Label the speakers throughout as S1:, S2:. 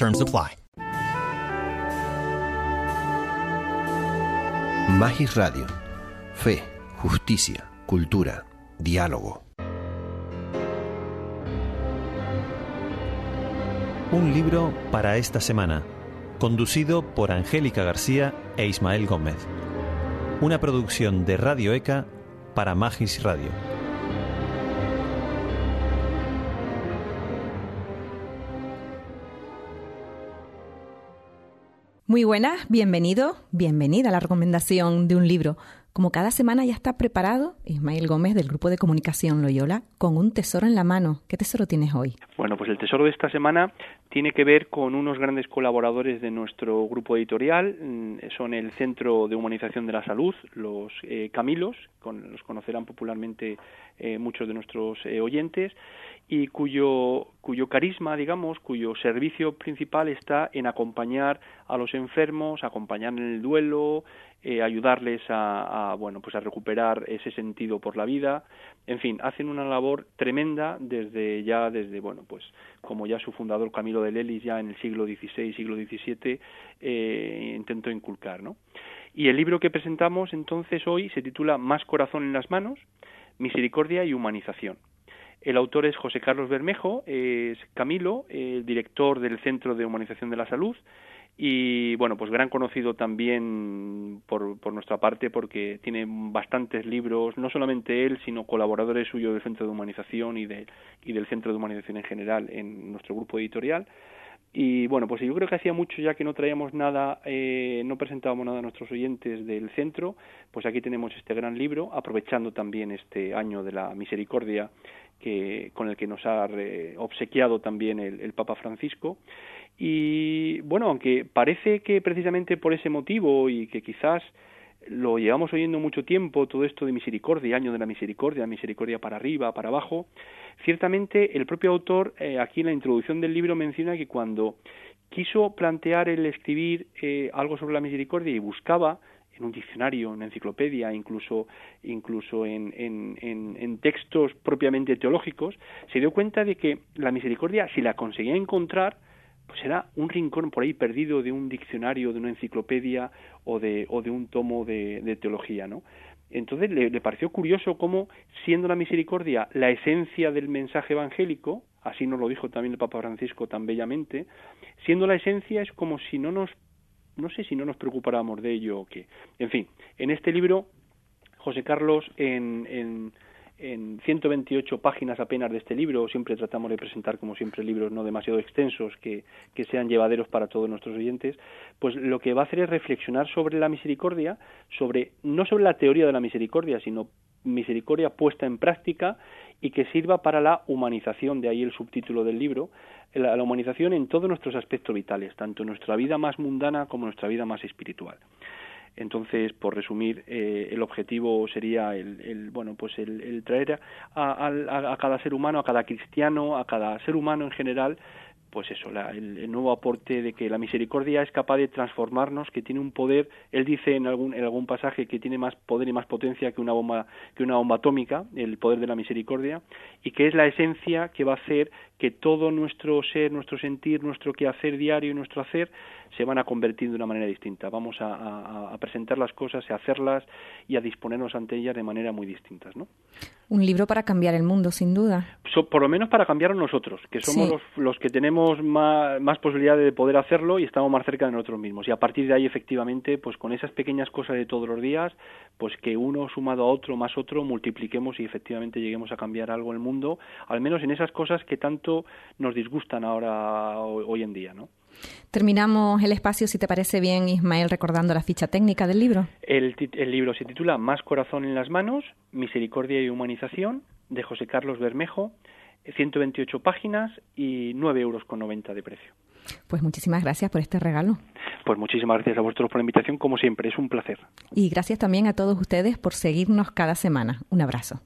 S1: Terms apply.
S2: Magis Radio. Fe, justicia, cultura, diálogo.
S3: Un libro para esta semana, conducido por Angélica García e Ismael Gómez. Una producción de Radio ECA para Magis Radio.
S4: Muy buenas, bienvenido, bienvenida a la recomendación de un libro. Como cada semana ya está preparado Ismael Gómez del Grupo de Comunicación Loyola con un tesoro en la mano. ¿Qué tesoro tienes hoy?
S5: Bueno, pues el tesoro de esta semana tiene que ver con unos grandes colaboradores de nuestro grupo editorial. Mm, son el Centro de Humanización de la Salud, los eh, Camilos, los conocerán popularmente eh, muchos de nuestros eh, oyentes, y cuyo, cuyo carisma, digamos, cuyo servicio principal está en acompañar a los enfermos, acompañar en el duelo, eh, ayudarles a, bueno pues a recuperar ese sentido por la vida en fin hacen una labor tremenda desde ya desde bueno pues como ya su fundador Camilo de Lelis ya en el siglo XVI siglo XVII eh, intentó inculcar no y el libro que presentamos entonces hoy se titula Más corazón en las manos misericordia y humanización. El autor es José Carlos Bermejo, es Camilo, el director del Centro de Humanización de la Salud, y bueno, pues gran conocido también por, por nuestra parte porque tiene bastantes libros, no solamente él, sino colaboradores suyos del Centro de Humanización y, de, y del Centro de Humanización en general en nuestro grupo editorial. Y bueno, pues yo creo que hacía mucho ya que no traíamos nada, eh, no presentábamos nada a nuestros oyentes del centro, pues aquí tenemos este gran libro, aprovechando también este año de la misericordia que, con el que nos ha obsequiado también el, el Papa Francisco. Y bueno, aunque parece que precisamente por ese motivo y que quizás lo llevamos oyendo mucho tiempo, todo esto de misericordia, año de la misericordia, misericordia para arriba, para abajo, ciertamente el propio autor eh, aquí en la introducción del libro menciona que cuando quiso plantear el escribir eh, algo sobre la misericordia y buscaba en un diccionario, en una enciclopedia, incluso, incluso en, en, en, textos propiamente teológicos, se dio cuenta de que la misericordia, si la conseguía encontrar, pues era un rincón por ahí perdido de un diccionario, de una enciclopedia o de, o de un tomo de, teología, ¿no? Entonces le, le, pareció curioso cómo, siendo la misericordia la esencia del mensaje evangélico, así nos lo dijo también el Papa Francisco tan bellamente, siendo la esencia es como si no nos, no sé si no nos preocupáramos de ello o qué. En fin, en este libro, José Carlos, en, en en 128 páginas apenas de este libro, siempre tratamos de presentar, como siempre, libros no demasiado extensos que, que, sean llevaderos para todos nuestros oyentes, pues lo que va a hacer es reflexionar sobre la misericordia, sobre no sobre la teoría de la misericordia, sino misericordia puesta en práctica y que sirva para la humanización, de ahí el subtítulo del libro, la, humanización en todos nuestros aspectos vitales, tanto nuestra vida más mundana como nuestra vida más espiritual. Entonces, por resumir, eh, el objetivo sería el, el bueno, pues el, traer a, a, cada ser humano, a cada cristiano, a cada ser humano en general, pues eso, la, el, nuevo aporte de que la misericordia es capaz de transformarnos, que tiene un poder, él dice en algún, en algún pasaje que tiene más poder y más potencia que una bomba, que una bomba atómica, el poder de la misericordia, y que es la esencia que va a hacer que todo nuestro ser, nuestro sentir, nuestro quehacer diario y nuestro hacer se van a convertir de una manera distinta. Vamos a, a, a presentar las cosas, a hacerlas y a disponernos ante ellas de manera muy distintas, ¿no?
S4: Un libro para cambiar el mundo, sin duda.
S5: So, por lo menos para cambiarlo nosotros, que somos sí. los, los, que tenemos más, más posibilidad de poder hacerlo y estamos más cerca de nosotros mismos. Y a partir de ahí, efectivamente, pues con esas pequeñas cosas de todos los días, pues que uno sumado a otro más otro, multipliquemos y efectivamente lleguemos a cambiar algo en el mundo, al menos en esas cosas que tanto nos disgustan ahora hoy en día, ¿no?
S4: Terminamos el espacio, si te parece bien, Ismael, recordando la ficha técnica del libro.
S5: El, el, libro se titula Más corazón en las manos, Misericordia y Humanización, de José Carlos Bermejo, 128 páginas y 9,90 euros de precio.
S4: Pues muchísimas gracias por este regalo.
S5: Pues muchísimas gracias a vosotros por la invitación, como siempre, es un placer.
S4: Y gracias también a todos ustedes por seguirnos cada semana. Un abrazo.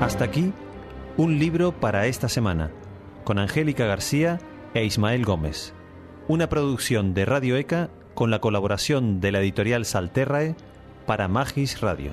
S3: Hasta aquí, un libro para esta semana, con Angélica García e Ismael Gómez. Una producción de Radio ECA con la colaboración de la editorial Salterrae para Magis Radio.